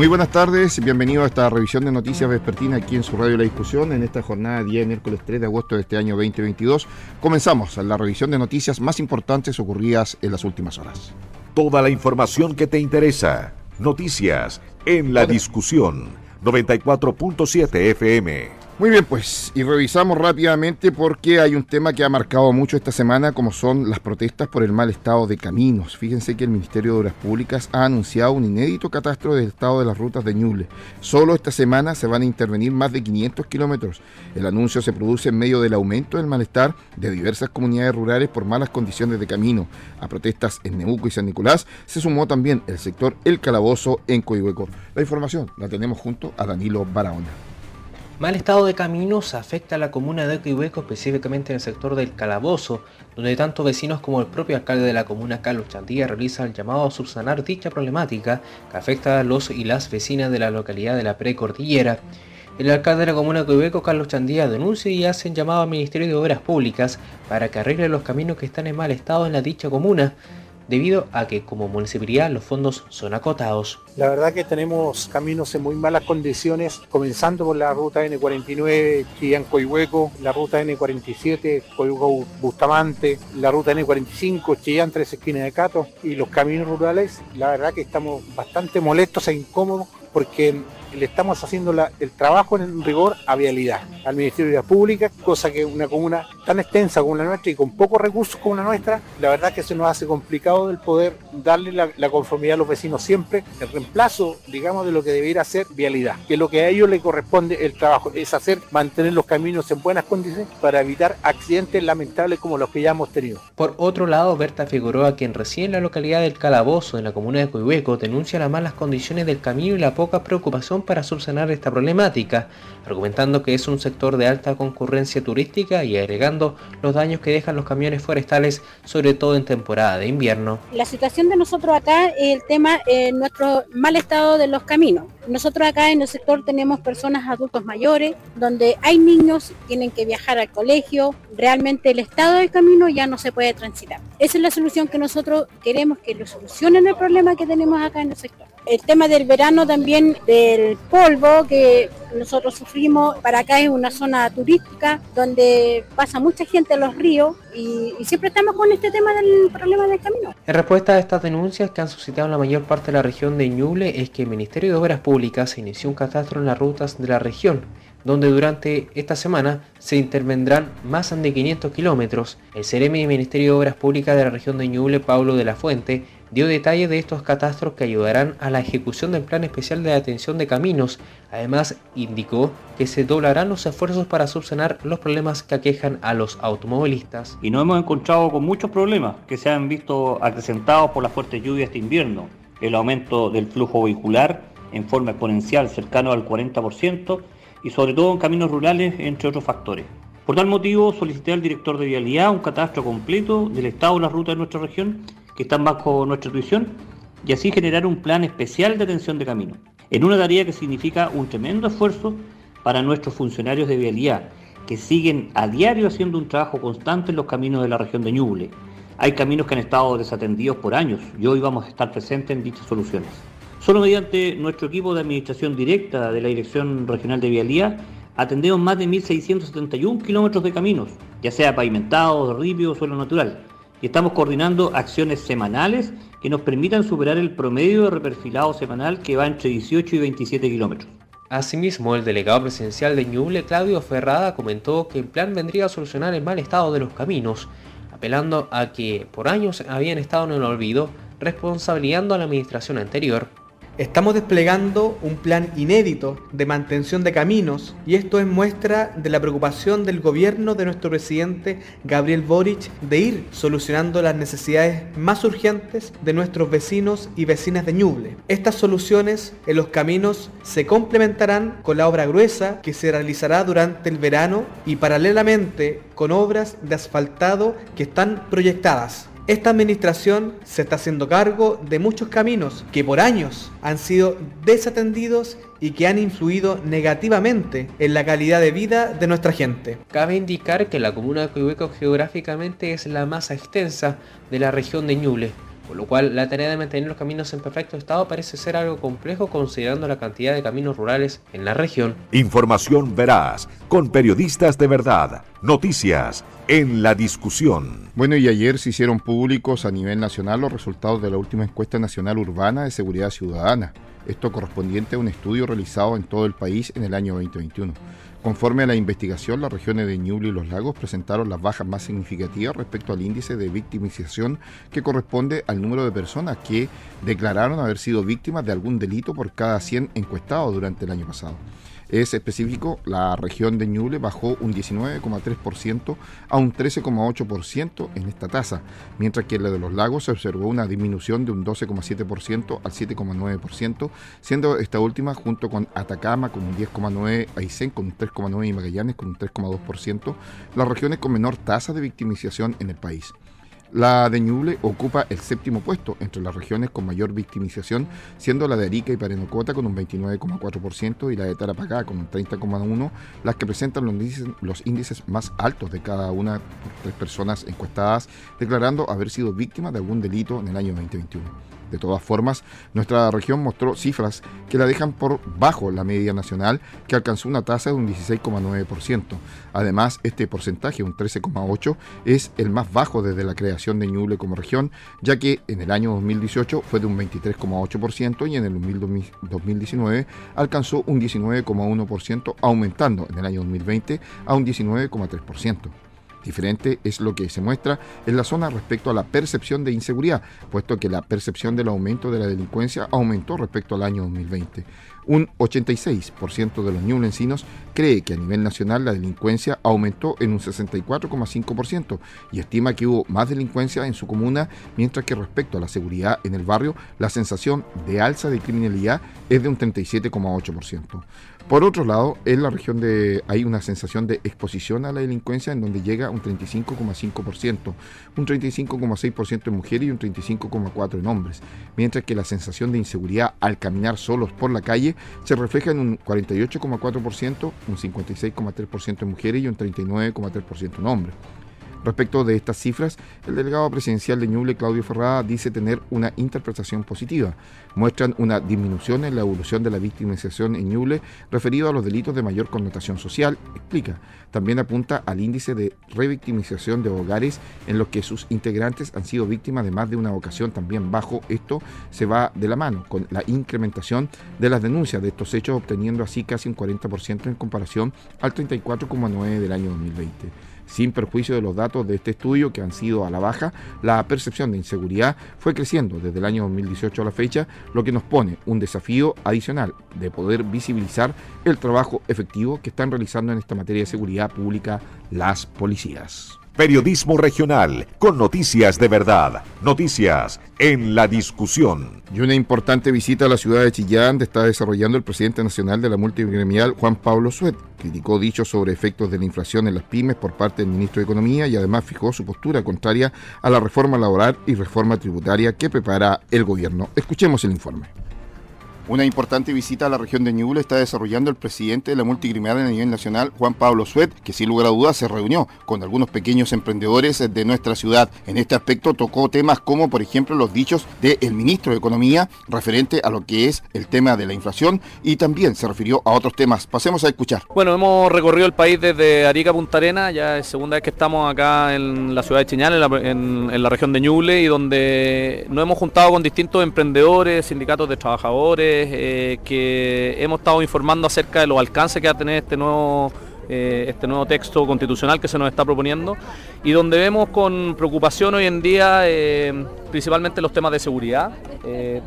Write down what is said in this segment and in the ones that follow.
Muy buenas tardes, bienvenido a esta revisión de noticias vespertina aquí en su radio La Discusión en esta jornada día miércoles 3 de agosto de este año 2022. Comenzamos la revisión de noticias más importantes ocurridas en las últimas horas. Toda la información que te interesa. Noticias en la discusión 94.7 FM. Muy bien, pues, y revisamos rápidamente porque hay un tema que ha marcado mucho esta semana, como son las protestas por el mal estado de caminos. Fíjense que el Ministerio de Obras Públicas ha anunciado un inédito catastro del estado de las rutas de Ñuble. Solo esta semana se van a intervenir más de 500 kilómetros. El anuncio se produce en medio del aumento del malestar de diversas comunidades rurales por malas condiciones de camino. A protestas en Neuco y San Nicolás se sumó también el sector El Calabozo en Coihueco. La información la tenemos junto a Danilo Barahona. Mal estado de caminos afecta a la comuna de Coihueco, específicamente en el sector del Calabozo, donde tanto vecinos como el propio alcalde de la comuna, Carlos Chandía, realiza el llamado a subsanar dicha problemática que afecta a los y las vecinas de la localidad de la Precordillera. El alcalde de la comuna de Coihueco, Carlos Chandía, denuncia y hace llamado al Ministerio de Obras Públicas para que arregle los caminos que están en mal estado en la dicha comuna, debido a que como municipalidad los fondos son acotados. La verdad que tenemos caminos en muy malas condiciones, comenzando por la ruta N49 Chillán-Coihueco, la ruta N47 Coihueco-Bustamante, la ruta N45 Chillán Tres Esquinas de Cato y los caminos rurales, la verdad que estamos bastante molestos e incómodos porque le estamos haciendo el trabajo en rigor a vialidad, al Ministerio de la Pública, cosa que una comuna tan extensa como la nuestra y con pocos recursos como la nuestra, la verdad que se nos hace complicado el poder darle la, conformidad a los vecinos siempre, el reemplazo, digamos, de lo que debiera ser vialidad, que lo que a ellos le corresponde el trabajo es hacer, mantener los caminos en buenas condiciones para evitar accidentes lamentables como los que ya hemos tenido. Por otro lado, Berta Figueroa, quien reside en la localidad del Calabozo, en la comuna de Coihueco, denuncia las malas condiciones del camino y la poca preocupación para subsanar esta problemática, argumentando que es un sector de alta concurrencia turística y agregando los daños que dejan los camiones forestales, sobre todo en temporada de invierno. La situación de nosotros acá es el tema, eh, nuestro mal estado de los caminos. Nosotros acá en el sector tenemos personas adultos mayores, donde hay niños, tienen que viajar al colegio, realmente el estado del camino ya no se puede transitar. Esa es la solución que nosotros queremos que lo solucionen el problema que tenemos acá en el sector. El tema del verano también, del polvo que nosotros sufrimos, para acá es una zona turística donde pasa mucha gente a los ríos y, siempre estamos con este tema del problema del camino. En respuesta a estas denuncias que han suscitado en la mayor parte de la región de Ñuble es que el Ministerio de Obras Públicas inició un catastro en las rutas de la región donde durante esta semana se intervendrán más de 500 kilómetros. El Ceremi del Ministerio de Obras Públicas de la región de Ñuble, Pablo de la Fuente, dio detalles de estos catastros que ayudarán a la ejecución del Plan Especial de Atención de Caminos. Además, indicó que se doblarán los esfuerzos para subsanar los problemas que aquejan a los automovilistas. Y nos hemos encontrado con muchos problemas que se han visto acrecentados por las fuertes lluvias este invierno. El aumento del flujo vehicular en forma exponencial cercano al 40% y sobre todo en caminos rurales, entre otros factores. Por tal motivo, solicité al director de Vialidad un catastro completo del estado de las rutas de nuestra región que están bajo nuestra tuición y así generar un plan especial de atención de camino. En una tarea que significa un tremendo esfuerzo para nuestros funcionarios de vialidad, que siguen a diario haciendo un trabajo constante en los caminos de la región de Ñuble. Hay caminos que han estado desatendidos por años y hoy vamos a estar presentes en dichas soluciones. Solo mediante nuestro equipo de administración directa de la Dirección Regional de Vialidad atendemos más de 1.671 kilómetros de caminos, ya sea pavimentados, ripio o suelo natural, y estamos coordinando acciones semanales que nos permitan superar el promedio de reperfilado semanal que va entre 18 y 27 kilómetros. Asimismo, el delegado presidencial de Ñuble, Claudio Ferrada, comentó que el plan vendría a solucionar el mal estado de los caminos, apelando a que por años habían estado en el olvido, responsabilizando a la administración anterior Estamos desplegando un plan inédito de mantención de caminos y esto es muestra de la preocupación del gobierno de nuestro presidente Gabriel Boric de ir solucionando las necesidades más urgentes de nuestros vecinos y vecinas de Ñuble. Estas soluciones en los caminos se complementarán con la obra gruesa que se realizará durante el verano y paralelamente con obras de asfaltado que están proyectadas. Esta administración se está haciendo cargo de muchos caminos que por años han sido desatendidos y que han influido negativamente en la calidad de vida de nuestra gente. Cabe indicar que la comuna de Coihueco geográficamente es la más extensa de la región de Ñuble, por lo cual la tarea de mantener los caminos en perfecto estado parece ser algo complejo considerando la cantidad de caminos rurales en la región. Información veraz, con periodistas de verdad, noticias en la discusión. Bueno, y ayer se hicieron públicos a nivel nacional los resultados de la última encuesta nacional urbana de seguridad ciudadana esto correspondiente a un estudio realizado en todo el país en el año 2021. Conforme a la investigación, las regiones de Ñuble y Los Lagos presentaron las bajas más significativas respecto al índice de victimización que corresponde al número de personas que declararon haber sido víctimas de algún delito por cada 100 encuestados durante el año pasado es específico, la región de Ñuble bajó un 19,3% a un 13,8% en esta tasa, mientras que en la de los lagos se observó una disminución de un 12,7% al 7,9%, siendo esta última junto con Atacama con un 10,9%, Aysén con un 3,9% y Magallanes con un 3,2%, las regiones con menor tasa de victimización en el país. La de Ñuble ocupa el séptimo puesto entre las regiones con mayor victimización, siendo la de Arica y Parenocota con un 29,4% y la de Tarapacá con un 30,1%, las que presentan los índices, los índices más altos de cada una de tres personas encuestadas, declarando haber sido víctimas de algún delito en el año 2021. De todas formas, nuestra región mostró cifras que la dejan por bajo la media nacional, que alcanzó una tasa de un 16,9%. Además, este porcentaje, un 13,8%, es el más bajo desde la creación de Ñuble como región, ya que en el año 2018 fue de un 23,8% y en el 2019 alcanzó un 19,1%, aumentando en el año 2020 a un 19,3%. Diferente es lo que se muestra en la zona respecto a la percepción de inseguridad, puesto que la percepción del aumento de la delincuencia aumentó respecto al año 2020. Un 86% de los ñublencinos cree que a nivel nacional la delincuencia aumentó en un 64,5% y estima que hubo más delincuencia en su comuna, mientras que respecto a la seguridad en el barrio, la sensación de alza de criminalidad es de un 37,8%. Por otro lado, en la región de hay una sensación de exposición a la delincuencia en donde llega un 35,5%, un 35,6% en mujeres y un 35,4% en hombres, mientras que la sensación de inseguridad al caminar solos por la calle se refleja en un 48,4%, un 56,3% en mujeres y un 39,3% en hombres. Respecto de estas cifras, el delegado presidencial de Ñuble, Claudio Ferrada, dice tener una interpretación positiva. Muestran una disminución en la evolución de la victimización en Ñuble referido a los delitos de mayor connotación social, explica. También apunta al índice de revictimización de hogares en los que sus integrantes han sido víctimas de más de una ocasión también bajo. Esto se va de la mano con la incrementación de las denuncias de estos hechos, obteniendo así casi un 40% en comparación al 34,9% del año 2020. Sin perjuicio de los datos de este estudio que han sido a la baja, la percepción de inseguridad fue creciendo desde el año 2018 a la fecha, lo que nos pone un desafío adicional de poder visibilizar el trabajo efectivo que están realizando en esta materia de seguridad pública las policías. Periodismo regional, con noticias de verdad, noticias en la discusión. Y una importante visita a la ciudad de Chillán está desarrollando el presidente nacional de la multigremial, Juan Pablo Suet. Criticó dichos sobre efectos de la inflación en las pymes por parte del ministro de Economía y además fijó su postura contraria a la reforma laboral y reforma tributaria que prepara el gobierno. Escuchemos el informe. Una importante visita a la región de Ñuble está desarrollando el presidente de la multicriminal a nivel nacional, Juan Pablo Suet, que sin lugar a dudas se reunió con algunos pequeños emprendedores de nuestra ciudad. En este aspecto tocó temas como, por ejemplo, los dichos del ministro de Economía referente a lo que es el tema de la inflación y también se refirió a otros temas. Pasemos a escuchar. Bueno, hemos recorrido el país desde Arica Punta Arena, ya es segunda vez que estamos acá en la ciudad de Chiñán, en la, región de Ñuble, y donde nos hemos juntado con distintos emprendedores, sindicatos de trabajadores, eh, que hemos estado informando acerca de los alcances que va a tener este nuevo, eh, este nuevo texto constitucional que se nos está proponiendo y donde vemos con preocupación hoy en día eh, principalmente los temas de seguridad,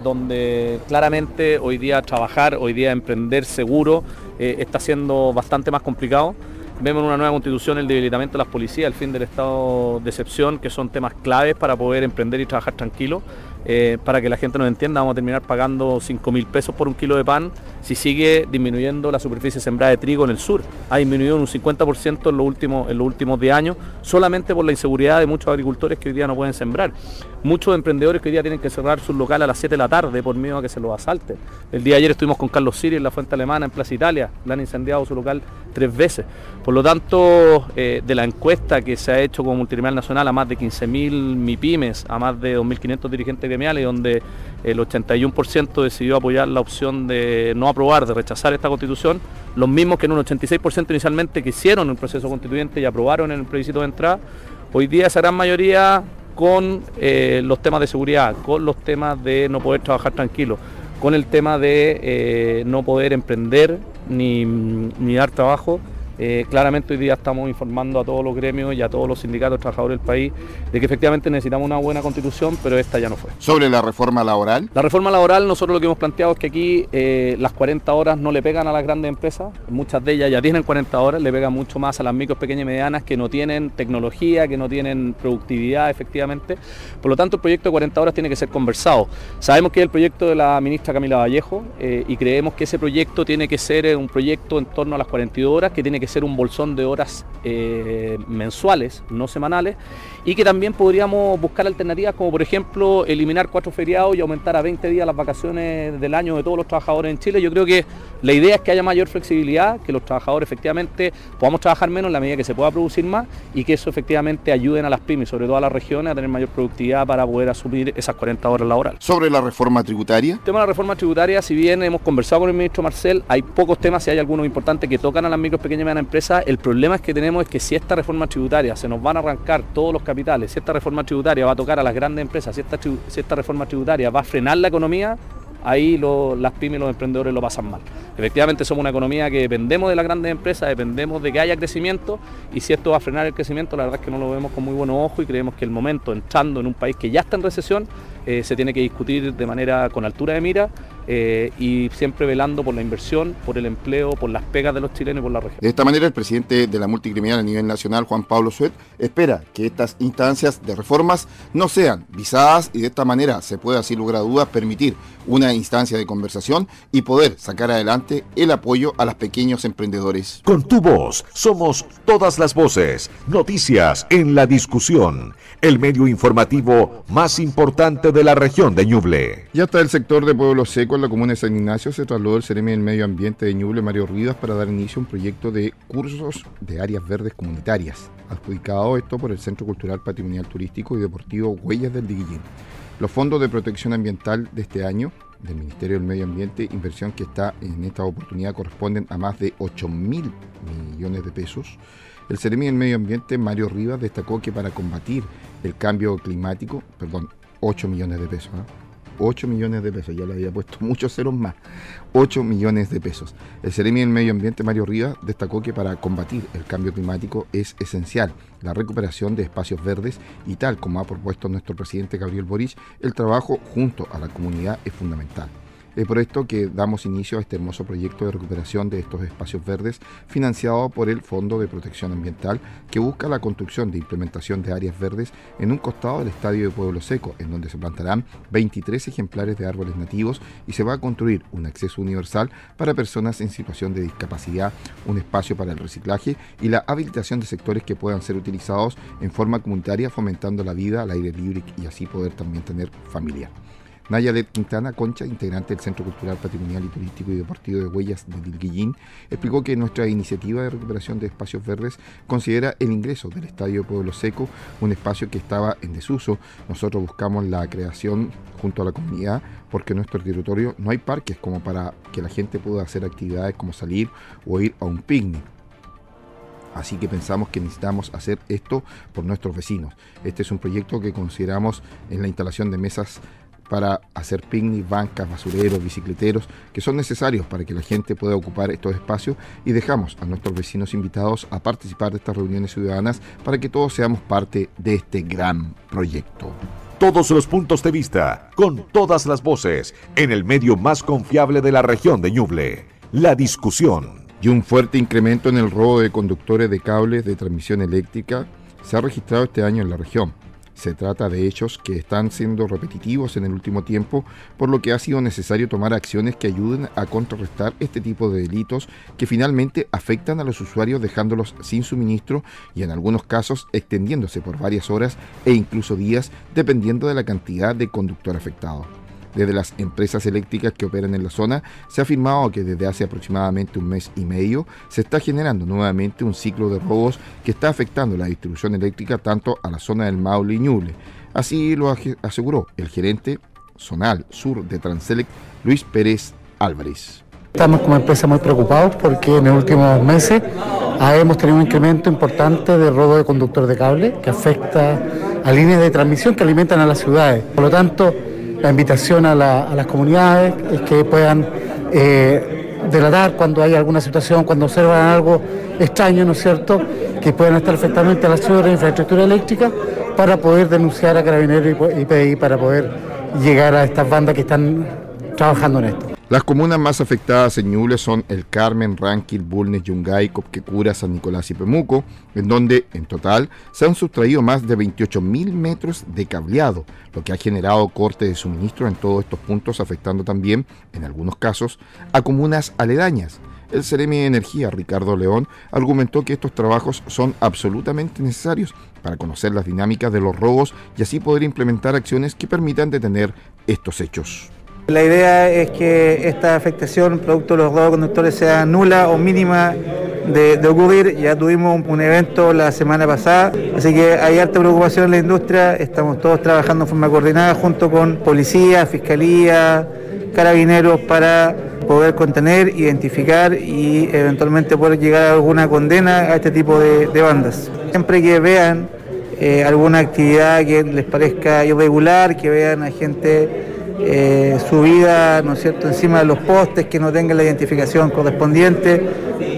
donde claramente hoy día trabajar, hoy día emprender seguro está siendo bastante más complicado. Vemos en una nueva constitución el debilitamiento de las policías, el fin del estado de excepción, que son temas claves para poder emprender y trabajar tranquilo. Eh, para que la gente nos entienda, vamos a terminar pagando 5 mil pesos por un kilo de pan si sigue disminuyendo la superficie sembrada de trigo en el sur. Ha disminuido un 50% en los últimos, en los últimos 10 años, solamente por la inseguridad de muchos agricultores que hoy día no pueden sembrar. Muchos emprendedores que hoy día tienen que cerrar sus locales a las 7 de la tarde por miedo a que se los asalten. El día de ayer estuvimos con Carlos Siri en la Fuente Alemana, en Plaza Italia. Le han incendiado su local tres veces. Por lo tanto, eh, de la encuesta que se ha hecho como multinivel nacional a más de 15.000 MIPIMES, a más de 2.500 dirigentes gremiales, donde el 81% decidió apoyar la opción de no aprobar, de rechazar esta constitución, los mismos que en un 86% inicialmente quisieron el proceso constituyente y aprobaron el plebiscito de entrada, hoy día esa gran mayoría con eh, los temas de seguridad, con los temas de no poder trabajar tranquilo, con el tema de eh, no poder emprender ni, ni dar trabajo, eh, claramente hoy día estamos informando a todos los gremios y a todos los sindicatos trabajadores del país de que efectivamente necesitamos una buena constitución, pero esta ya no fue. Sobre la reforma laboral. La reforma laboral, nosotros lo que hemos planteado es que aquí eh, las 40 horas no le pegan a las grandes empresas, muchas de ellas ya tienen 40 horas, le pegan mucho más a las micros, pequeñas y medianas que no tienen tecnología, que no tienen productividad efectivamente. Por lo tanto, el proyecto de 40 horas tiene que ser conversado. Sabemos que es el proyecto de la ministra Camila Vallejo eh, y creemos que ese proyecto tiene que ser un proyecto en torno a las 42 horas, que tiene que ser un bolsón de horas eh, mensuales, no semanales, y que también podríamos buscar alternativas como por ejemplo eliminar cuatro feriados y aumentar a 20 días las vacaciones del año de todos los trabajadores en Chile. Yo creo que la idea es que haya mayor flexibilidad, que los trabajadores efectivamente podamos trabajar menos en la medida que se pueda producir más y que eso efectivamente ayuden a las pymes, sobre todo a las regiones, a tener mayor productividad para poder asumir esas 40 horas laborales. Sobre la reforma tributaria. El tema de la reforma tributaria, si bien hemos conversado con el ministro Marcel, hay pocos temas, si hay algunos importantes que tocan a las micro, pequeñas y medianas empresas, el problema es que tenemos es que si esta reforma tributaria se nos van a arrancar todos los capitales, si esta reforma tributaria va a tocar a las grandes empresas, si esta, si esta reforma tributaria va a frenar la economía, ahí las pymes y los emprendedores lo pasan mal. Efectivamente somos una economía que dependemos de las grandes empresas, dependemos de que haya crecimiento y si esto va a frenar el crecimiento, la verdad es que no lo vemos con muy buenos ojos y creemos que el momento, entrando en un país que ya está en recesión, eh, se tiene que discutir de manera con altura de mira eh, y siempre velando por la inversión, por el empleo, por las pegas de los chilenos y por la región. De esta manera, el presidente de la multicriminal a nivel nacional, Juan Pablo Suet, espera que estas instancias de reformas no sean visadas y de esta manera se pueda, sin lugar a dudas, permitir una instancia de conversación y poder sacar adelante el apoyo a los pequeños emprendedores. Con tu voz somos todas las voces, noticias en la discusión, el medio informativo más importante de la región de Ñuble. Ya está el sector de Pueblo Seco en la comuna de San Ignacio, se trasladó el Ceremi del Medio Ambiente de Ñuble, Mario Rivas, para dar inicio a un proyecto de cursos de áreas verdes comunitarias, adjudicado esto por el Centro Cultural Patrimonial Turístico y Deportivo Huellas del Diguillín. Los fondos de protección ambiental de este año del Ministerio del Medio Ambiente, inversión que está en esta oportunidad corresponden a más de 8 mil millones de pesos. El Ceremi del Medio Ambiente, Mario Rivas, destacó que para combatir el cambio climático, perdón, 8 millones de pesos, ¿no? 8 millones de pesos, ya le había puesto muchos ceros más, 8 millones de pesos. El Ceremi del Medio Ambiente, Mario Rivas, destacó que para combatir el cambio climático es esencial la recuperación de espacios verdes y tal como ha propuesto nuestro presidente Gabriel Boric, el trabajo junto a la comunidad es fundamental. Es por esto que damos inicio a este hermoso proyecto de recuperación de estos espacios verdes financiado por el Fondo de Protección Ambiental que busca la construcción de implementación de áreas verdes en un costado del Estadio de Pueblo Seco, en donde se plantarán 23 ejemplares de árboles nativos y se va a construir un acceso universal para personas en situación de discapacidad, un espacio para el reciclaje y la habilitación de sectores que puedan ser utilizados en forma comunitaria fomentando la vida al aire libre y así poder también tener familia. Nayalet Quintana Concha, integrante del Centro Cultural Patrimonial y Turístico y Deportivo de Huellas de Dilguillín, explicó que nuestra iniciativa de recuperación de espacios verdes considera el ingreso del Estadio Pueblo Seco, un espacio que estaba en desuso. Nosotros buscamos la creación junto a la comunidad porque en nuestro territorio no hay parques como para que la gente pueda hacer actividades como salir o ir a un picnic. Así que pensamos que necesitamos hacer esto por nuestros vecinos. Este es un proyecto que consideramos en la instalación de mesas para hacer picnic, bancas, basureros, bicicleteros, que son necesarios para que la gente pueda ocupar estos espacios y dejamos a nuestros vecinos invitados a participar de estas reuniones ciudadanas para que todos seamos parte de este gran proyecto. Todos los puntos de vista, con todas las voces, en el medio más confiable de la región de Ñuble, la discusión. Y un fuerte incremento en el robo de conductores de cables de transmisión eléctrica se ha registrado este año en la región. Se trata de hechos que están siendo repetitivos en el último tiempo, por lo que ha sido necesario tomar acciones que ayuden a contrarrestar este tipo de delitos que finalmente afectan a los usuarios dejándolos sin suministro y en algunos casos extendiéndose por varias horas e incluso días dependiendo de la cantidad de conductor afectado. Desde las empresas eléctricas que operan en la zona, se ha afirmado que desde hace aproximadamente un mes y medio se está generando nuevamente un ciclo de robos que está afectando la distribución eléctrica tanto a la zona del Maule y Ñuble. Así lo aseguró el gerente zonal sur de Transelec, Luis Pérez Álvarez. Estamos como empresa muy preocupados porque en los últimos meses hemos tenido un incremento importante de robo de conductor de cable que afecta a líneas de transmisión que alimentan a las ciudades. Por lo tanto, la invitación a, las comunidades es que puedan eh, delatar cuando hay alguna situación, cuando observan algo extraño, ¿no es cierto?, que puedan estar perfectamente a la ciudad de infraestructura eléctrica para poder denunciar a Carabineros y PDI para poder llegar a estas bandas que están trabajando en esto. Las comunas más afectadas en Ñuble son El Carmen, Ranquil, Bulnes, Yungay, Copquecura, San Nicolás y Pemuco, en donde en total se han sustraído más de 28.000 metros de cableado, lo que ha generado corte de suministro en todos estos puntos, afectando también, en algunos casos, a comunas aledañas. El Ceremi de Energía, Ricardo León, argumentó que estos trabajos son absolutamente necesarios para conocer las dinámicas de los robos y así poder implementar acciones que permitan detener estos hechos. La idea es que esta afectación producto de los robos conductores sea nula o mínima de, ocurrir. Ya tuvimos un, evento la semana pasada, así que hay alta preocupación en la industria. Estamos todos trabajando de forma coordinada junto con policía, fiscalía, carabineros para poder contener, identificar y eventualmente poder llegar a alguna condena a este tipo de, bandas. Siempre que vean eh, alguna actividad que les parezca irregular, que vean a gente eh, subida, ¿no es cierto?, encima de los postes, que no tengan la identificación correspondiente,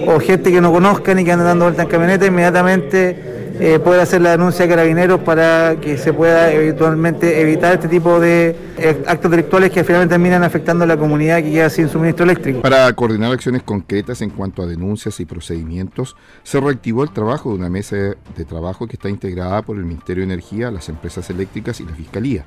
o gente que no conozcan y que anden dando vuelta en camioneta, inmediatamente eh, poder hacer la denuncia a carabineros para que se pueda eventualmente evitar este tipo de eh, actos delictuales que finalmente terminan afectando a la comunidad que queda sin suministro eléctrico. Para coordinar acciones concretas en cuanto a denuncias y procedimientos, se reactivó el trabajo de una mesa de trabajo que está integrada por el Ministerio de Energía, las empresas eléctricas y la Fiscalía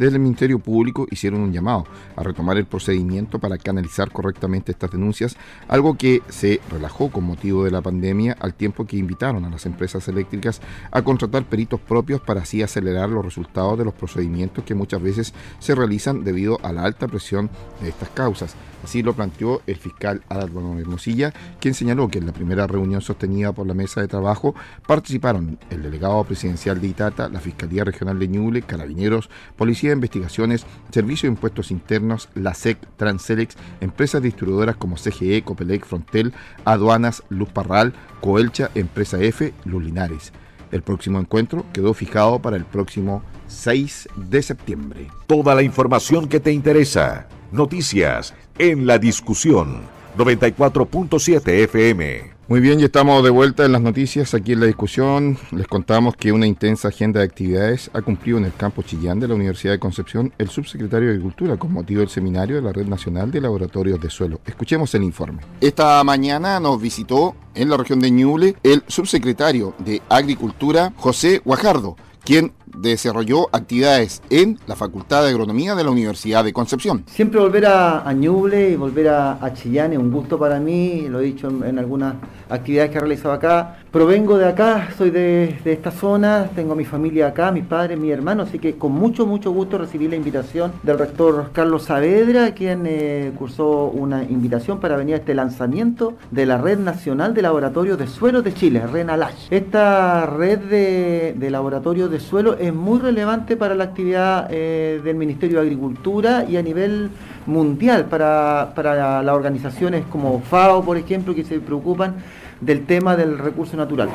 desde el Ministerio Público hicieron un llamado a retomar el procedimiento para canalizar correctamente estas denuncias, algo que se relajó con motivo de la pandemia al tiempo que invitaron a las empresas eléctricas a contratar peritos propios para así acelerar los resultados de los procedimientos que muchas veces se realizan debido a la alta presión de estas causas. Así lo planteó el fiscal Adalberto Hermosilla, quien señaló que en la primera reunión sostenida por la mesa de trabajo participaron el delegado presidencial de Itata, la Fiscalía Regional de Ñuble, Carabineros, Policía Investigaciones, Servicio de Impuestos Internos, la SEC, Transelex, empresas distribuidoras como CGE, Copelec, Frontel, Aduanas, Luz Parral, Coelcha, Empresa F, Lulinares. El próximo encuentro quedó fijado para el próximo 6 de septiembre. Toda la información que te interesa. Noticias en la discusión 94.7 FM. Muy bien, ya estamos de vuelta en las noticias aquí en la discusión. Les contamos que una intensa agenda de actividades ha cumplido en el campo Chillán de la Universidad de Concepción el subsecretario de Agricultura con motivo del seminario de la Red Nacional de Laboratorios de Suelo. Escuchemos el informe. Esta mañana nos visitó en la región de Ñuble el subsecretario de Agricultura, José Guajardo, quien desarrolló actividades en la Facultad de Agronomía de la Universidad de Concepción. Siempre volver a, Ñuble y volver a, Chillán es un gusto para mí, lo he dicho en, algunas actividades que he realizado acá. Provengo de acá, soy de, esta zona, tengo a mi familia acá, mis padres, mi hermano, así que con mucho, mucho gusto recibí la invitación del rector Carlos Saavedra, quien eh, cursó una invitación para venir a este lanzamiento de la Red Nacional de Laboratorios de Suelo de Chile, RENALASH. Esta red de, de laboratorios de suelo es muy relevante para la actividad eh, del Ministerio de Agricultura y a nivel mundial para, para las organizaciones como FAO, por ejemplo, que se preocupan del tema del recurso natural.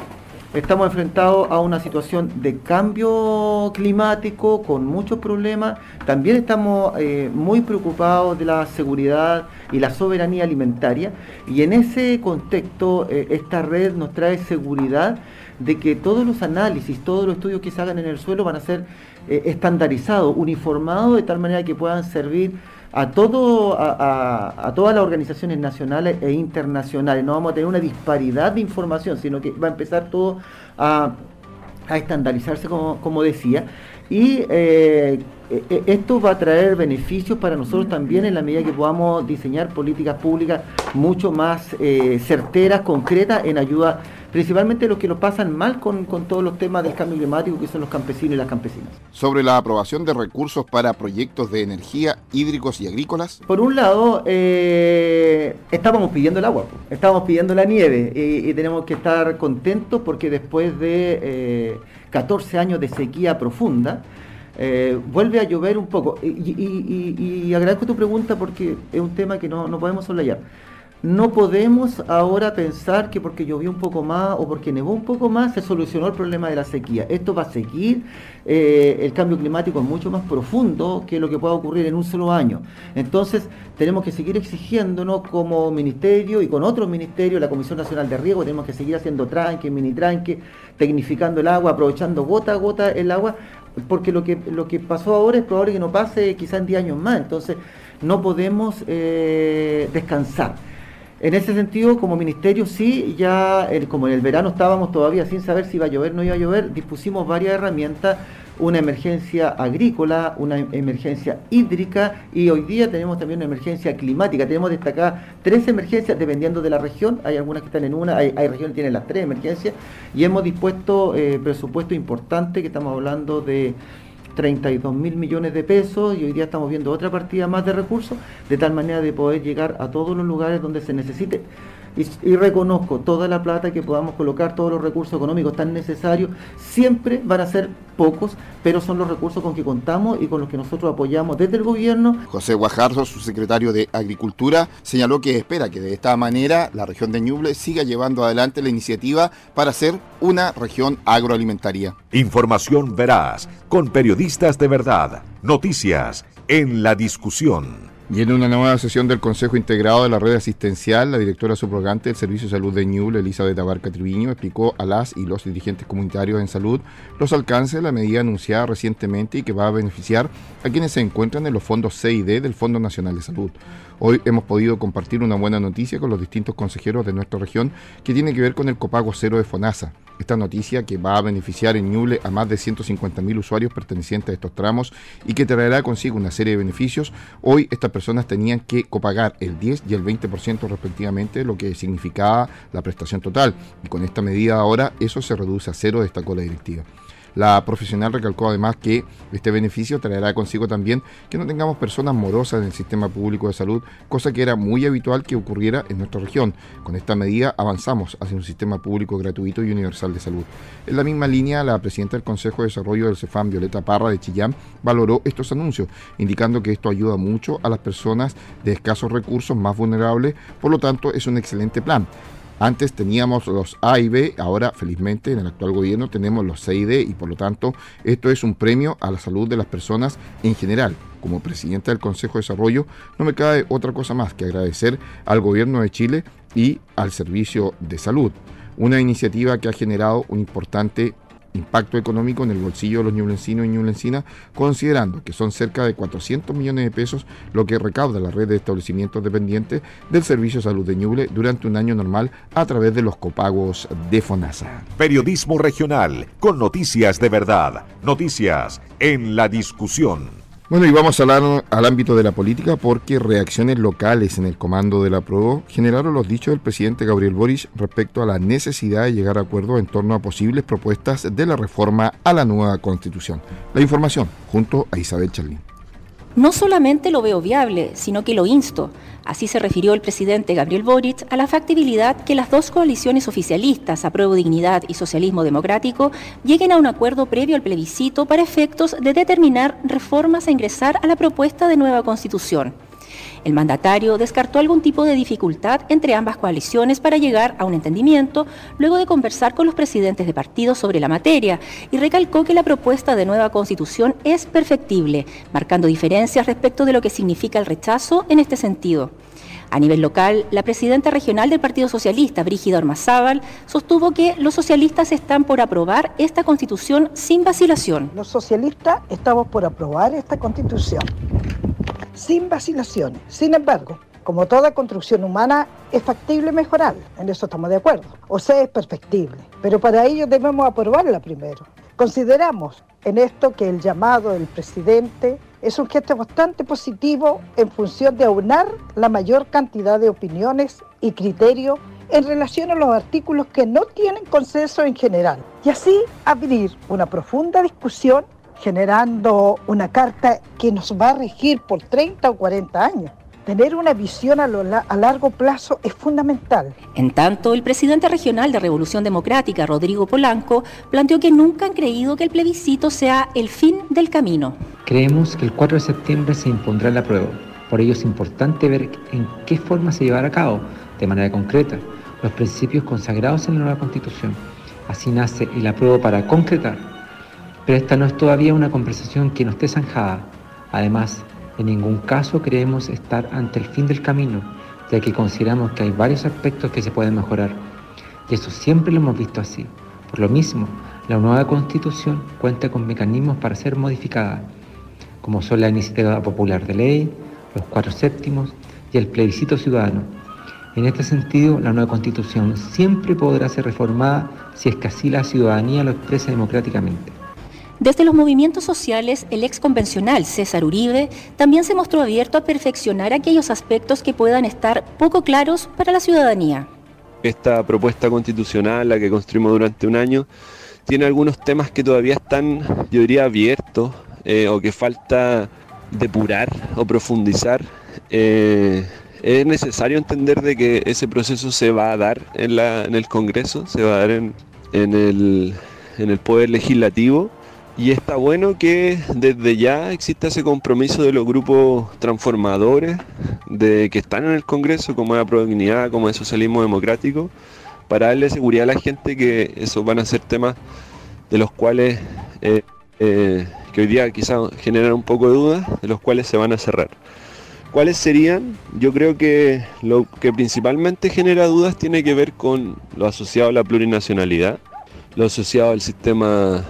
Estamos enfrentados a una situación de cambio climático con muchos problemas. También estamos eh, muy preocupados de la seguridad y la soberanía alimentaria. Y en ese contexto, eh, esta red nos trae seguridad de que todos los análisis, todos los estudios que se hagan en el suelo van a ser eh, estandarizados, uniformados, de tal manera que puedan servir a, todo, a, todas las organizaciones nacionales e internacionales. No vamos a tener una disparidad de información, sino que va a empezar todo a, estandarizarse, como, decía. y eh, e, esto va a traer beneficios para nosotros también en la medida que podamos diseñar políticas públicas mucho más eh, certeras, concretas, en ayuda principalmente los que lo pasan mal con, todos los temas del cambio climático, que son los campesinos y las campesinas. Sobre la aprobación de recursos para proyectos de energía hídricos y agrícolas. Por un lado, eh, estábamos pidiendo el agua, estábamos pidiendo la nieve y, tenemos que estar contentos porque después de 14 años de sequía profunda, eh, vuelve a llover un poco. Y, agradezco tu pregunta porque es un tema que no, no podemos soslayar. No podemos ahora pensar que porque llovió un poco más o porque nevó un poco más se solucionó el problema de la sequía. Esto va a seguir, eh, el cambio climático es mucho más profundo que lo que pueda ocurrir en un solo año. Entonces tenemos que seguir exigiéndonos como ministerio y con otros ministerios, la Comisión Nacional de Riego, tenemos que seguir haciendo tranque, mini tranque, tecnificando el agua, aprovechando gota a gota el agua, porque lo que, lo que pasó ahora es probable que no pase quizás en 10 años más. Entonces no podemos eh, descansar. En ese sentido, como ministerio, sí, ya como en el verano estábamos todavía sin saber si iba a llover o no iba a llover, dispusimos varias herramientas, una emergencia agrícola, una emergencia hídrica y hoy día tenemos también una emergencia climática. Tenemos destacadas tres emergencias dependiendo de la región, hay algunas que están en una, hay, regiones que tienen las tres emergencias y hemos dispuesto eh, presupuesto importante, que estamos hablando de 32 mil millones de pesos y hoy día estamos viendo otra partida más de recursos, de tal manera de poder llegar a todos los lugares donde se necesite. Y, reconozco toda la plata que podamos colocar, todos los recursos económicos tan necesarios, siempre van a ser pocos, pero son los recursos con que contamos y con los que nosotros apoyamos desde el gobierno. José Guajardo, su secretario de Agricultura, señaló que espera que de esta manera la región de Ñuble siga llevando adelante la iniciativa para ser una región agroalimentaria. Información veraz, con periodistas de verdad, noticias en la discusión. Y en una nueva sesión del Consejo Integrado de la Red Asistencial, la directora subrogante del Servicio de Salud de Ñuble, Elizabeth Abarca Triviño, explicó a las y los dirigentes comunitarios en salud los alcances de la medida anunciada recientemente y que va a beneficiar a quienes se encuentran en los fondos C y D del Fondo Nacional de Salud. Hoy hemos podido compartir una buena noticia con los distintos consejeros de nuestra región que tiene que ver con el copago cero de FONASA. Esta noticia que va a beneficiar en Ñuble a más de 150.000 usuarios pertenecientes a estos tramos y que traerá consigo una serie de beneficios. Hoy estas personas tenían que copagar el 10 y el 20% respectivamente, lo que significaba la prestación total. Y con esta medida ahora eso se reduce a cero, destacó la directiva. La profesional recalcó además que este beneficio traerá consigo también que no tengamos personas morosas en el sistema público de salud, cosa que era muy habitual que ocurriera en nuestra región. Con esta medida avanzamos hacia un sistema público gratuito y universal de salud. En la misma línea, la presidenta del Consejo de Desarrollo del CEFAM, Violeta Parra de Chillán, valoró estos anuncios, indicando que esto ayuda mucho a las personas de escasos recursos más vulnerables, por lo tanto es un excelente plan. Antes teníamos los A y B, ahora felizmente en el actual gobierno tenemos los C y D y por lo tanto esto es un premio a la salud de las personas en general. Como presidente del Consejo de Desarrollo no me cabe otra cosa más que agradecer al gobierno de Chile y al Servicio de Salud. Una iniciativa que ha generado un importante impacto económico en el bolsillo de los ñublencinos y ñublencinas, considerando que son cerca de 400 millones de pesos lo que recauda la red de establecimientos dependientes del Servicio de Salud de Ñuble durante un año normal a través de los copagos de FONASA. Periodismo regional, con noticias de verdad, noticias en la discusión. Bueno, y vamos a hablar al ámbito de la política porque reacciones locales en el comando de la PRO generaron los dichos del presidente Gabriel Boric respecto a la necesidad de llegar a acuerdos en torno a posibles propuestas de la reforma a la nueva constitución. La información junto a Isabel Charlín. No solamente lo veo viable, sino que lo insto. Así se refirió el presidente Gabriel Boric a la factibilidad que las dos coaliciones oficialistas, Apruebo Dignidad y Socialismo Democrático, lleguen a un acuerdo previo al plebiscito para efectos de determinar reformas a ingresar a la propuesta de nueva constitución. El mandatario descartó algún tipo de dificultad entre ambas coaliciones para llegar a un entendimiento luego de conversar con los presidentes de partidos sobre la materia y recalcó que la propuesta de nueva constitución es perfectible, marcando diferencias respecto de lo que significa el rechazo en este sentido. A nivel local, la presidenta regional del Partido Socialista, Brígida Ormazábal, sostuvo que los socialistas están por aprobar esta constitución sin vacilación. Los socialistas estamos por aprobar esta constitución sin vacilaciones. Sin embargo, como toda construcción humana, es factible mejorar, en eso estamos de acuerdo. O sea, es perfectible, pero para ello debemos aprobarla primero. Consideramos en esto que el llamado del presidente es un gesto bastante positivo en función de aunar la mayor cantidad de opiniones y criterios en relación a los artículos que no tienen consenso en general y así abrir una profunda discusión generando una carta que nos va a regir por 30 o 40 años. Tener una visión a, a, largo plazo es fundamental. En tanto, el presidente regional de Revolución Democrática, Rodrigo Polanco, planteó que nunca han creído que el plebiscito sea el fin del camino. Creemos que el 4 de septiembre se impondrá la prueba. Por ello es importante ver en qué forma se llevará a cabo, de manera concreta, los principios consagrados en la nueva Constitución. Así nace el apruebo para concretar. Pero esta no es todavía una conversación que no esté zanjada. Además, en ningún caso creemos estar ante el fin del camino, ya que consideramos que hay varios aspectos que se pueden mejorar. Y eso siempre lo hemos visto así. Por lo mismo, la nueva constitución cuenta con mecanismos para ser modificada, como son la iniciativa popular de ley, los cuatro séptimos y el plebiscito ciudadano. En este sentido, la nueva constitución siempre podrá ser reformada si es que así la ciudadanía lo expresa democráticamente. Desde los movimientos sociales, el ex convencional César Uribe también se mostró abierto a perfeccionar aquellos aspectos que puedan estar poco claros para la ciudadanía. Esta propuesta constitucional, la que construimos durante un año, tiene algunos temas que todavía están, yo diría, abiertos eh, o que falta depurar o profundizar. Eh, es necesario entender de que ese proceso se va a dar en, la, en el Congreso, se va a dar en, en, el, en el Poder Legislativo y está bueno que desde ya exista ese compromiso de los grupos transformadores de que están en el Congreso, como la Dignidad, como es Socialismo Democrático, para darle seguridad a la gente que esos van a ser temas de los cuales, eh, eh, que hoy día quizás generan un poco de dudas, de los cuales se van a cerrar. ¿Cuáles serían? Yo creo que lo que principalmente genera dudas tiene que ver con lo asociado a la plurinacionalidad, lo asociado al sistema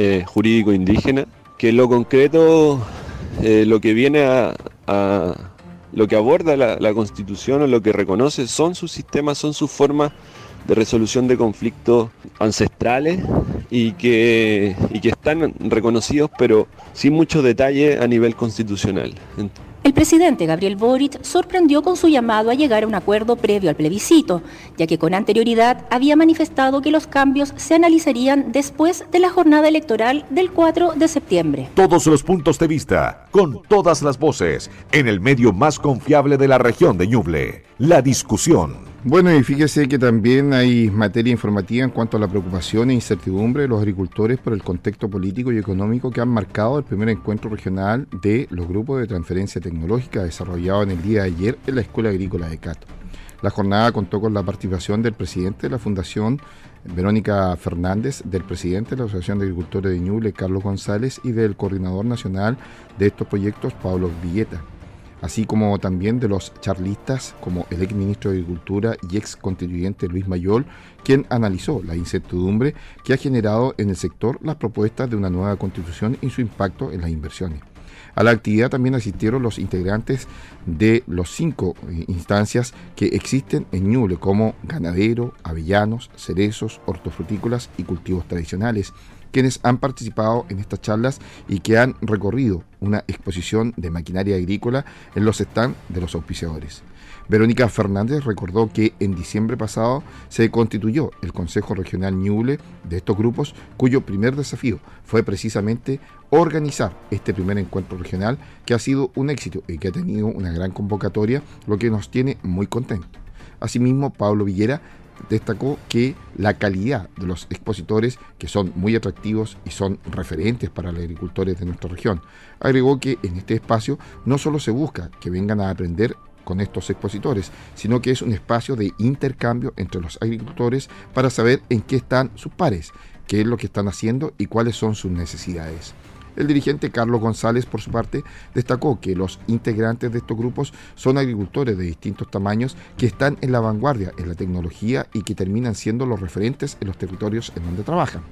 eh, jurídico indígena, que en lo concreto eh, lo que viene a, lo que aborda la, constitución o lo que reconoce son sus sistemas, son sus formas de resolución de conflictos ancestrales y que, y que están reconocidos pero sin mucho detalle a nivel constitucional. El presidente Gabriel Boric sorprendió con su llamado a llegar a un acuerdo previo al plebiscito, ya que con anterioridad había manifestado que los cambios se analizarían después de la jornada electoral del 4 de septiembre. Todos los puntos de vista, con todas las voces, en el medio más confiable de la región de Ñuble, la discusión. Bueno, y fíjese que también hay materia informativa en cuanto a la preocupación e incertidumbre de los agricultores por el contexto político y económico que han marcado el primer encuentro regional de los grupos de transferencia tecnológica desarrollado en el día de ayer en la Escuela Agrícola de Cato. La jornada contó con la participación del presidente de la Fundación, Verónica Fernández, del presidente de la Asociación de Agricultores de Ñuble, Carlos González, y del coordinador nacional de estos proyectos, Pablo Villeta así como también de los charlistas como el ex ministro de Agricultura y ex constituyente Luis Mayol, quien analizó la incertidumbre que ha generado en el sector las propuestas de una nueva constitución y su impacto en las inversiones. A la actividad también asistieron los integrantes de los cinco eh, instancias que existen en Ñuble, como ganadero, avellanos, cerezos, hortofrutícolas y cultivos tradicionales, quienes han participado en estas charlas y que han recorrido una exposición de maquinaria agrícola en los stands de los auspiciadores. Verónica Fernández recordó que en diciembre pasado se constituyó el Consejo Regional Ñuble de estos grupos, cuyo primer desafío fue precisamente organizar este primer encuentro regional que ha sido un éxito y que ha tenido una gran convocatoria, lo que nos tiene muy contentos. Asimismo, Pablo Villera destacó que la calidad de los expositores, que son muy atractivos y son referentes para los agricultores de nuestra región, agregó que en este espacio no solo se busca que vengan a aprender con estos expositores, sino que es un espacio de intercambio entre los agricultores para saber en qué están sus pares, qué es lo que están haciendo y cuáles son sus necesidades. El dirigente Carlos González, por su parte, destacó que los integrantes de estos grupos son agricultores de distintos tamaños que están en la vanguardia en la tecnología y que terminan siendo los referentes en los territorios en donde trabajan.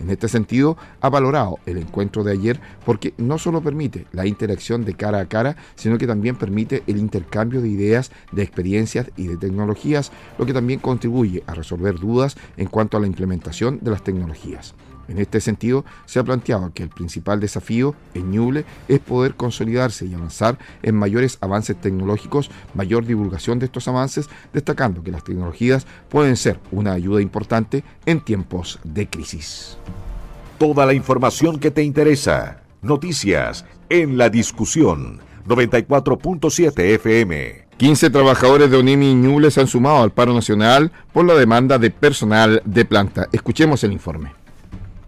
En este sentido, ha valorado el encuentro de ayer porque no solo permite la interacción de cara a cara, sino que también permite el intercambio de ideas, de experiencias y de tecnologías, lo que también contribuye a resolver dudas en cuanto a la implementación de las tecnologías. En este sentido, se ha planteado que el principal desafío en Ñuble es poder consolidarse y avanzar en mayores avances tecnológicos, mayor divulgación de estos avances, destacando que las tecnologías pueden ser una ayuda importante en tiempos de crisis. Toda la información que te interesa. Noticias en la discusión 94.7 FM. 15 trabajadores de Onemi Ñuble se han sumado al paro nacional por la demanda de personal de planta. Escuchemos el informe.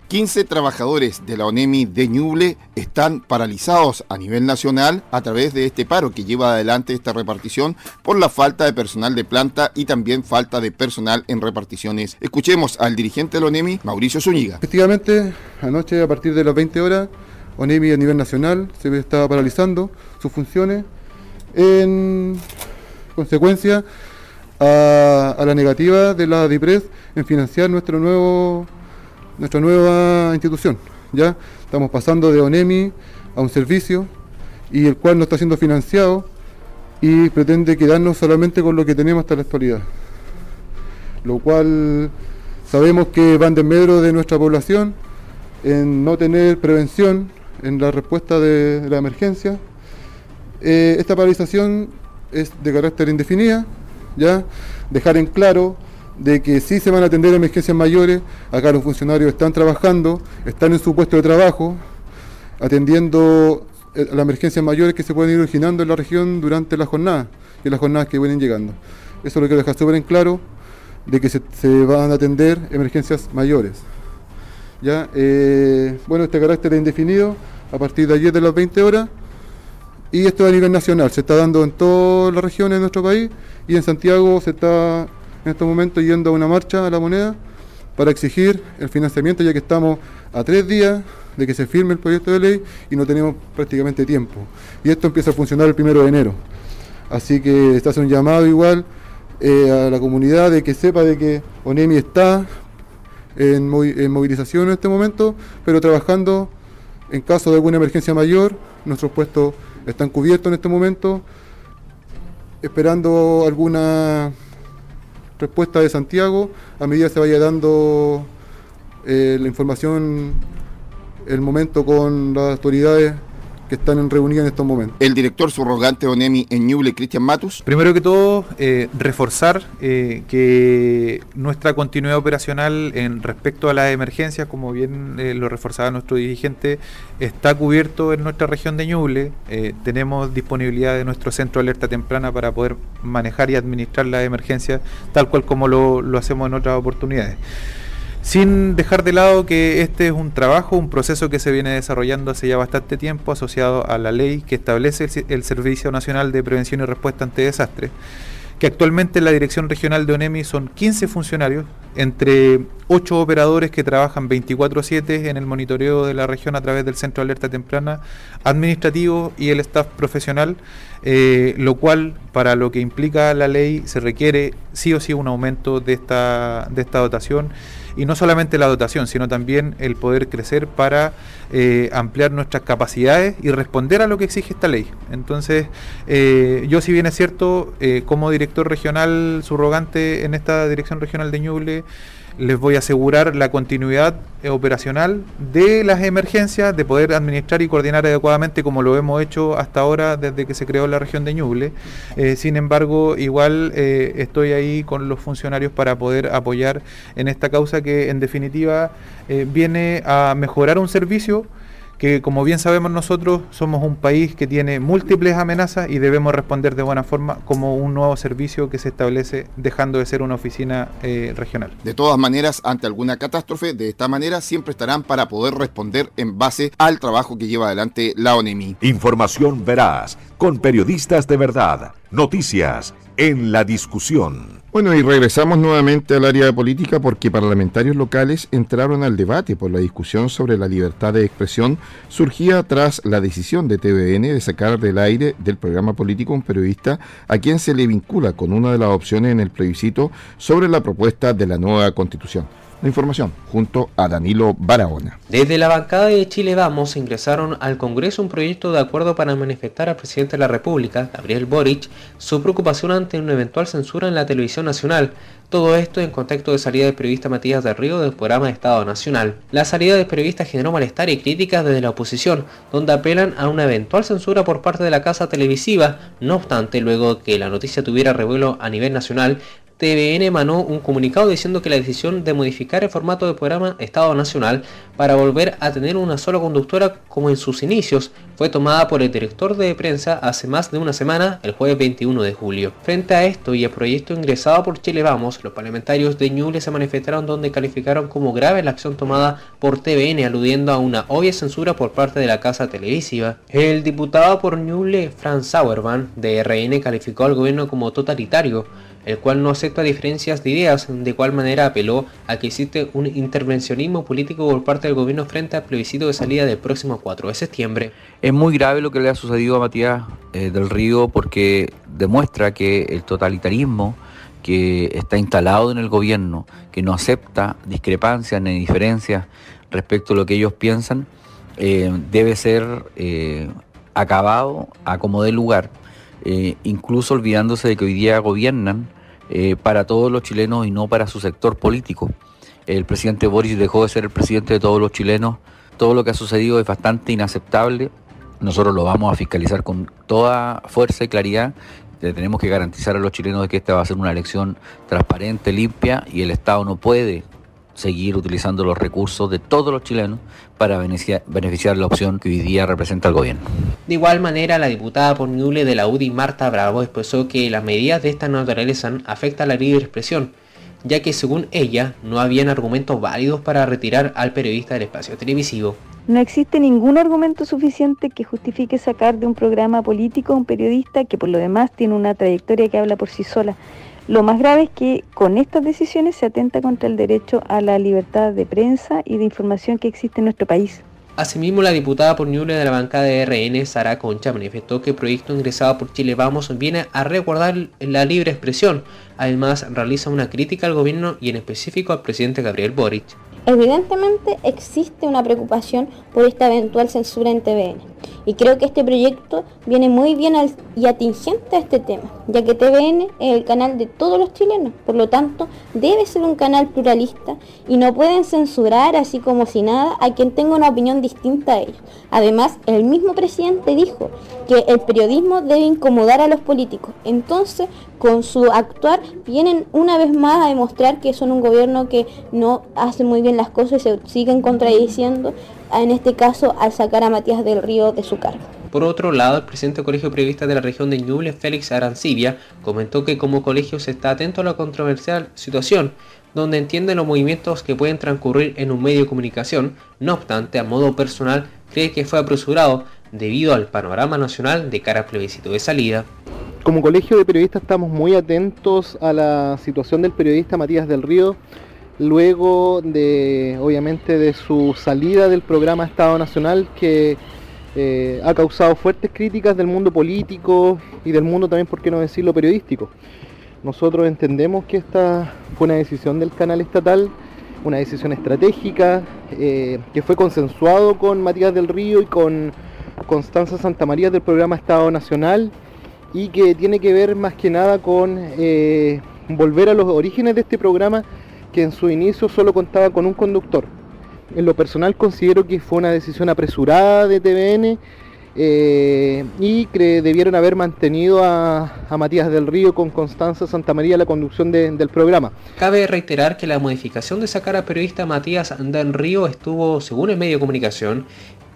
15 trabajadores de la ONEMI de Ñuble están paralizados a nivel nacional a través de este paro que lleva adelante esta repartición por la falta de personal de planta y también falta de personal en reparticiones. Escuchemos al dirigente de la ONEMI, Mauricio Zúñiga. Efectivamente, anoche a partir de las 20 horas, ONEMI a nivel nacional se estaba paralizando sus funciones en consecuencia a, a la negativa de la DIPRES en financiar nuestro nuevo nuestra nueva institución. ¿ya? Estamos pasando de ONEMI a un servicio y el cual no está siendo financiado y pretende quedarnos solamente con lo que tenemos hasta la actualidad. Lo cual sabemos que van de medro de nuestra población en no tener prevención en la respuesta de, la emergencia. Eh, esta paralización es de carácter indefinida, ya dejar en claro de que sí se van a atender emergencias mayores, acá los funcionarios están trabajando, están en su puesto de trabajo, atendiendo eh, las emergencias mayores que se pueden ir originando en la región durante la jornada y las jornadas que vienen llegando. Eso lo quiero dejar súper en claro, de que se, van a atender emergencias mayores. ¿Ya? Eh, bueno, este carácter es indefinido a partir de ayer de las 20 horas y esto a nivel nacional, se está dando en todas las regiones de nuestro país y en Santiago se está en estos momentos yendo a una marcha a la moneda para exigir el financiamiento, ya que estamos a tres días de que se firme el proyecto de ley y no tenemos prácticamente tiempo. Y esto empieza a funcionar el primero de enero. Así que se hace un llamado igual eh, a la comunidad de que sepa de que ONEMI está en movilización en este momento, pero trabajando en caso de alguna emergencia mayor. Nuestros puestos están cubiertos en este momento, esperando alguna respuesta de Santiago. A medida que se vaya dando eh, la información, el momento con las autoridades que están en reunión en estos momentos. El director subrogante de ONEMI en Ñuble, Cristian Matus. Primero que todo, eh, reforzar eh, que nuestra continuidad operacional en respecto a las emergencias, como bien eh, lo reforzaba nuestro dirigente, está cubierto en nuestra región de Ñuble. tenemos disponibilidad de nuestro centro de alerta temprana para poder manejar y administrar las emergencias tal cual como lo, lo hacemos en otras oportunidades sin dejar de lado que este es un trabajo, un proceso que se viene desarrollando hace ya bastante tiempo asociado a la ley que establece el, Servicio Nacional de Prevención y Respuesta ante Desastres, que actualmente en la Dirección Regional de ONEMI son 15 funcionarios, entre 8 operadores que trabajan 24/7 en el monitoreo de la región a través del Centro de Alerta Temprana, administrativo y el staff profesional, eh, lo cual para lo que implica la ley se requiere sí o sí un aumento de esta, de esta dotación y no solamente la dotación, sino también el poder crecer para eh, ampliar nuestras capacidades y responder a lo que exige esta ley. Entonces, eh, yo si bien es cierto, eh, como director regional subrogante en esta Dirección Regional de Ñuble, les voy a asegurar la continuidad operacional de las emergencias, de poder administrar y coordinar adecuadamente como lo hemos hecho hasta ahora desde que se creó la región de Ñuble. Eh, sin embargo, igual eh, estoy ahí con los funcionarios para poder apoyar en esta causa que en definitiva eh, viene a mejorar un servicio que como bien sabemos nosotros somos un país que tiene múltiples amenazas y debemos responder de buena forma como un nuevo servicio que se establece dejando de ser una oficina eh, regional. De todas maneras, ante alguna catástrofe, de esta manera siempre estarán para poder responder en base al trabajo que lleva adelante la ONEMI. Información veraz, con periodistas de verdad, noticias en la discusión. Bueno, y regresamos nuevamente al área de política porque parlamentarios locales entraron al debate por la discusión sobre la libertad de expresión surgía tras la decisión de TVN de sacar del aire del programa político un periodista a quien se le vincula con una de las opciones en el plebiscito sobre la propuesta de la nueva constitución. La información junto a Danilo Barahona. Desde la bancada de Chile Vamos ingresaron al Congreso un proyecto de acuerdo para manifestar al presidente de la República, Gabriel Boric, su preocupación ante una eventual censura en la televisión nacional. Todo esto en contexto de salida del periodista Matías del Río del programa de Estado Nacional. La salida del periodista generó malestar y críticas desde la oposición, donde apelan a una eventual censura por parte de la casa televisiva. No obstante, luego que la noticia tuviera revuelo a nivel nacional, TVN emanó un comunicado diciendo que la decisión de modificar el formato del programa Estado Nacional para volver a tener una sola conductora como en sus inicios fue tomada por el director de prensa hace más de una semana, el jueves 21 de julio. Frente a esto y el proyecto ingresado por Chile Vamos, los parlamentarios de Ñuble se manifestaron donde calificaron como grave la acción tomada por TVN aludiendo a una obvia censura por parte de la casa televisiva. El diputado por Ñuble, Franz Sauerman, de RN, calificó al gobierno como totalitario el cual no acepta diferencias de ideas, de cual manera apeló a que existe un intervencionismo político por parte del gobierno frente al plebiscito de salida del próximo 4 de septiembre. Es muy grave lo que le ha sucedido a Matías eh, del Río porque demuestra que el totalitarismo que está instalado en el gobierno, que no acepta discrepancias ni diferencias respecto a lo que ellos piensan, eh, debe ser eh, acabado a como dé lugar, incluso olvidándose de que hoy día gobiernan eh, para todos los chilenos y no para su sector político. El presidente Boris dejó de ser el presidente de todos los chilenos. Todo lo que ha sucedido es bastante inaceptable. Nosotros lo vamos a fiscalizar con toda fuerza y claridad. tenemos que garantizar a los chilenos de que esta va a ser una elección transparente, limpia y el Estado no puede seguir utilizando los recursos de todos los chilenos para beneficiar, la opción que hoy día representa el gobierno. De igual manera, la diputada por Ñuble de la UDI, Marta Bravo, expresó que las medidas de esta naturaleza afectan la libre expresión, ya que según ella no habían argumentos válidos para retirar al periodista del espacio televisivo. No existe ningún argumento suficiente que justifique sacar de un programa político a un periodista que por lo demás tiene una trayectoria que habla por sí sola. Lo más grave es que con estas decisiones se atenta contra el derecho a la libertad de prensa y de información que existe en nuestro país. Asimismo, la diputada por Ñuble de la bancada de RN, Sara Concha, manifestó que el proyecto ingresado por Chile Vamos viene a resguardar la libre expresión. Además, realiza una crítica al gobierno y en específico al presidente Gabriel Boric. Evidentemente existe una preocupación por esta eventual censura en TVN y creo que este proyecto viene muy bien y atingente a este tema, ya que TVN es el canal de todos los chilenos, por lo tanto debe ser un canal pluralista y no pueden censurar así como si nada a quien tenga una opinión distinta a ellos. Además, el mismo presidente dijo que el periodismo debe incomodar a los políticos, entonces con su actuar vienen una vez más a demostrar que son un gobierno que no hace muy bien las cosas y se siguen contradiciendo en este caso al sacar a Matías del Río de su cargo. Por otro lado, el presidente del Colegio Periodista de la región de Ñuble, Félix Arancibia, comentó que como colegio se está atento a la controversial situación, donde entiende los movimientos que pueden transcurrir en un medio de comunicación, no obstante, a modo personal, cree que fue apresurado debido al panorama nacional de cara al plebiscito de salida. Como colegio de periodistas estamos muy atentos a la situación del periodista Matías del Río, luego de, obviamente, de su salida del programa Estado Nacional que eh, ha causado fuertes críticas del mundo político y del mundo también, por qué no decirlo, periodístico. Nosotros entendemos que esta fue una decisión del canal estatal, una decisión estratégica, eh, que fue consensuado con Matías del Río y con Constanza Santa María del programa Estado Nacional y que tiene que ver más que nada con eh, volver a los orígenes de este programa en su inicio solo contaba con un conductor. En lo personal considero que fue una decisión apresurada de TVN eh, y que debieron haber mantenido a, Matías del Río con Constanza Santa María la conducción del programa. Cabe reiterar que la modificación de sacar al periodista Matías del Río estuvo, según el medio de comunicación,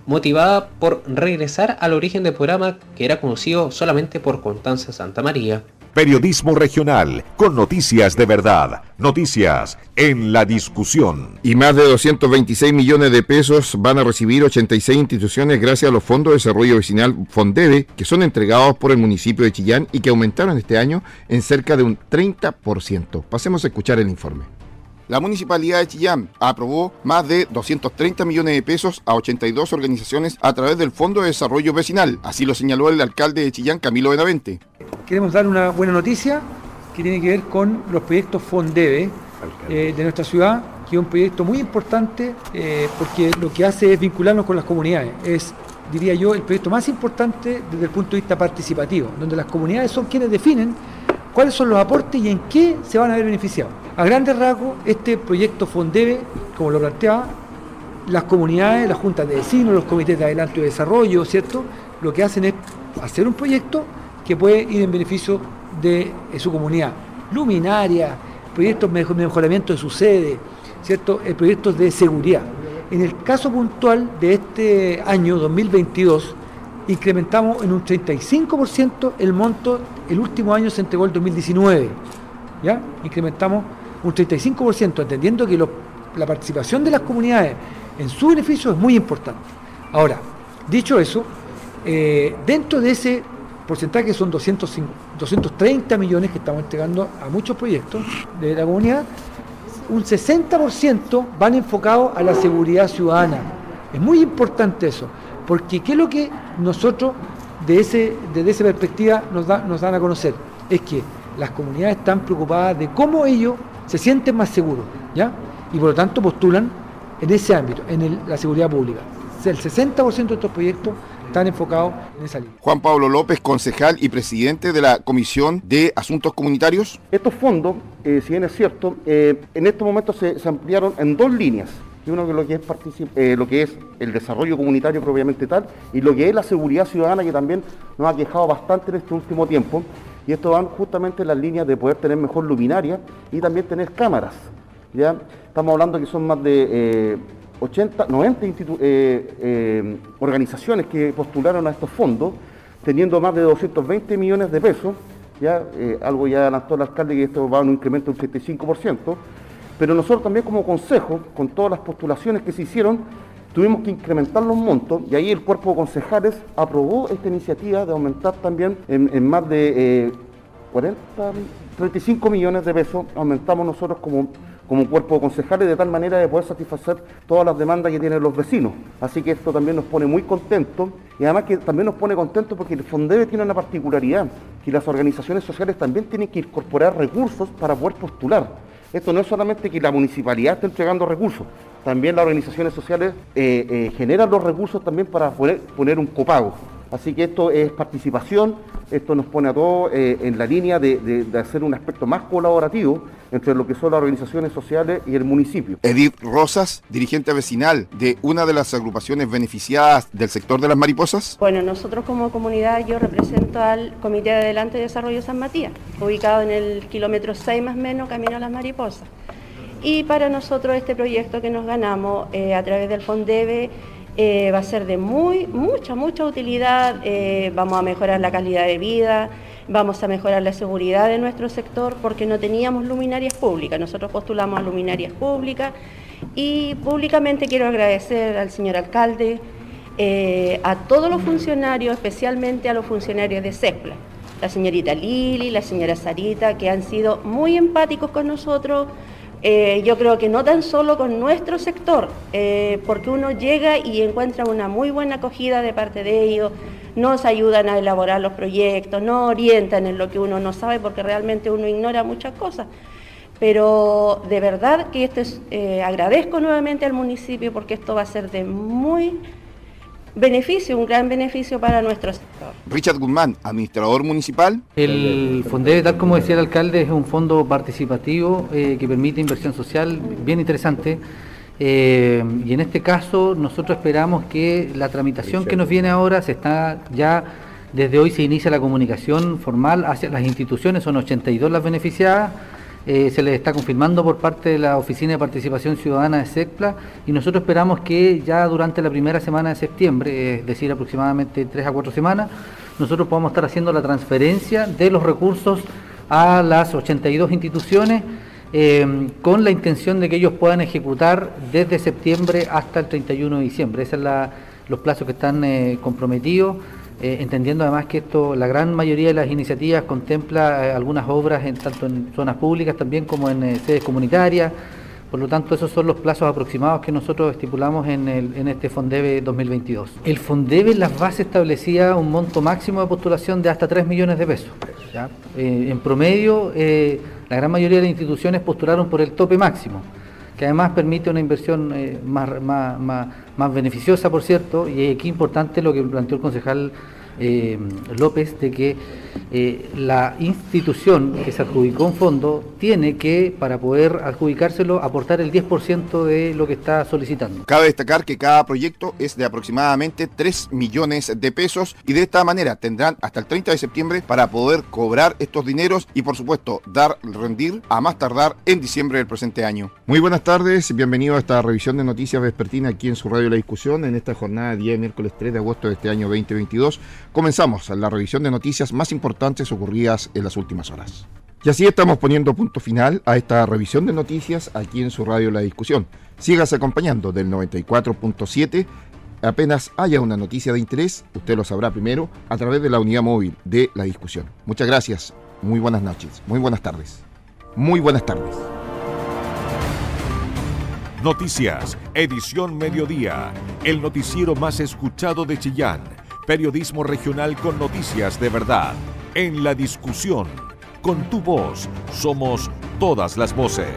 motivada por regresar al origen del programa que era conocido solamente por Constanza Santa María. Periodismo regional, con noticias de verdad, noticias en la discusión. Y más de 226 millones de pesos van a recibir 86 instituciones gracias a los fondos de desarrollo vecinal FONDEVE, que son entregados por el municipio de Chillán y que aumentaron este año en cerca de un 30%. Pasemos a escuchar el informe. La Municipalidad de Chillán aprobó más de 230 millones de pesos a 82 organizaciones a través del Fondo de Desarrollo Vecinal. Así lo señaló el alcalde de Chillán, Camilo Benavente. Queremos dar una buena noticia que tiene que ver con los proyectos FONDEVE eh, de nuestra ciudad. que es un proyecto muy importante eh, porque lo que hace es vincularnos con las comunidades. Es, diría yo, el proyecto más importante desde el punto de vista participativo, donde las comunidades son quienes definen cuáles son los aportes y en qué se van a ver beneficiados. A grandes rasgos, este proyecto Fondebe, como lo planteaba, las comunidades, las juntas de vecinos, los comités de adelanto y desarrollo, ¿cierto? Lo que hacen es hacer un proyecto que puede ir en beneficio de su comunidad. Luminaria, proyectos de mejoramiento de su sede, ¿cierto? Eh, proyectos de seguridad. En el caso puntual de este año 2022, incrementamos en un 35% el monto, el último año se entregó el 2019, ¿ya? Incrementamos un 35%, entendiendo que la participación de las comunidades en su beneficio es muy importante. Ahora, dicho eso, eh, dentro de ese porcentaje son 230 millones que estamos entregando a muchos proyectos de la comunidad, un 60% van enfocados a la seguridad ciudadana. Es muy importante eso, porque ¿qué es lo que nosotros de ese, desde esa perspectiva nos, nos dan a conocer? Es que las comunidades están preocupadas de cómo ellos se sienten más seguros, ¿ya? Y por lo tanto postulan en ese ámbito, en la seguridad pública. El 60% de estos proyectos están enfocados en esa línea. Juan Pablo López, concejal y presidente de la Comisión de Asuntos Comunitarios. Estos fondos, eh, si bien es cierto, eh, en estos momentos se, ampliaron en dos líneas. Uno que lo que, es eh, lo que es el desarrollo comunitario propiamente tal y lo que es la seguridad ciudadana que también nos ha quejado bastante en este último tiempo. Y esto van justamente en las líneas de poder tener mejor luminaria y también tener cámaras. ¿ya? Estamos hablando que son más de 80, 90 eh, eh, organizaciones que postularon a estos fondos, teniendo más de 220 millones de pesos, ya eh, algo ya adelantó el alcalde que esto va a un incremento del 35%, pero nosotros también como consejo, con todas las postulaciones que se hicieron, tuvimos que incrementar los montos y ahí el cuerpo de concejales aprobó esta iniciativa de aumentar también en, más de 40, 35 millones de pesos, aumentamos nosotros como como cuerpo de concejales de tal manera de poder satisfacer todas las demandas que tienen los vecinos. Así que esto también nos pone muy contentos y además que también nos pone contentos porque el Fondebe tiene una particularidad, que las organizaciones sociales también tienen que incorporar recursos para poder postular. Esto no es solamente que la municipalidad esté entregando recursos, también las organizaciones sociales eh, eh, generan los recursos también para poder poner un copago. Así que esto es participación, esto nos pone a todos eh, en la línea de, hacer un aspecto más colaborativo entre lo que son las organizaciones sociales y el municipio. Edith Rosas, dirigente vecinal de una de las agrupaciones beneficiadas del sector de las mariposas. Bueno, nosotros como comunidad yo represento al Comité de Adelante de Desarrollo San Matías, ubicado en el kilómetro 6 más o menos, camino a las mariposas. Y para nosotros este proyecto que nos ganamos eh, a través del FONDEBE eh, va a ser de muy, mucha, mucha utilidad, eh, vamos a mejorar la calidad de vida, vamos a mejorar la seguridad de nuestro sector porque no teníamos luminarias públicas, nosotros postulamos a luminarias públicas. Y públicamente quiero agradecer al señor alcalde, eh, a todos los funcionarios, especialmente a los funcionarios de CEPLA, la señorita Lili, la señora Sarita, que han sido muy empáticos con nosotros, eh, yo creo que no tan solo con nuestro sector, eh, porque uno llega y encuentra una muy buena acogida de parte de ellos, nos ayudan a elaborar los proyectos, nos orientan en lo que uno no sabe, porque realmente uno ignora muchas cosas. Pero de verdad que esto es, eh, agradezco nuevamente al municipio porque esto va a ser de muy beneficio, un gran beneficio para nuestro sector. Richard Guzmán, administrador municipal. El FONDEVE, tal como decía el alcalde, es un fondo participativo eh, que permite inversión social bien interesante. Eh, y en este caso nosotros esperamos que la tramitación que nos viene ahora se está ya desde hoy se inicia la comunicación formal hacia las instituciones, son 82 las beneficiadas eh, se les está confirmando por parte de la Oficina de Participación Ciudadana de SECPLA y nosotros esperamos que ya durante la primera semana de septiembre, es decir, aproximadamente tres a cuatro semanas, nosotros podamos estar haciendo la transferencia de los recursos a las 82 instituciones eh, con la intención de que ellos puedan ejecutar desde septiembre hasta el 31 de diciembre. Esos son los plazos que están eh, comprometidos. Eh, entendiendo además que esto, la gran mayoría de las iniciativas contempla eh, algunas obras en, tanto en zonas públicas también como en eh, sedes comunitarias, por lo tanto esos son los plazos aproximados que nosotros estipulamos en, este Fondebe 2022. El Fondebe en las bases establecía un monto máximo de postulación de hasta 3 millones de pesos. en promedio, la gran mayoría de las instituciones postularon por el tope máximo que además permite una inversión eh, más, más, más, más beneficiosa, por cierto, y aquí importante lo que planteó el concejal eh, López de que eh, la institución que se adjudicó un fondo tiene que, para poder adjudicárselo, aportar el 10% de lo que está solicitando. Cabe destacar que cada proyecto es de aproximadamente 3 millones de pesos y de esta manera tendrán hasta el 30 de septiembre para poder cobrar estos dineros y por supuesto dar rendir a más tardar en diciembre del presente año. Muy buenas tardes, bienvenido a esta revisión de noticias vespertina aquí en su radio La Discusión en esta jornada de día miércoles 3 de agosto de este año 2022 Comenzamos la revisión de noticias más importantes ocurridas en las últimas horas. Y así estamos poniendo punto final a esta revisión de noticias aquí en su radio La Discusión. Sígase acompañando del 94.7. Apenas haya una noticia de interés, usted lo sabrá primero a través de la unidad móvil de La Discusión. Muchas gracias, muy buenas noches, muy buenas tardes. Muy buenas tardes. Noticias, edición mediodía, el noticiero más escuchado de Chillán Periodismo regional con noticias de verdad. En la discusión. Con tu voz. Somos todas las voces.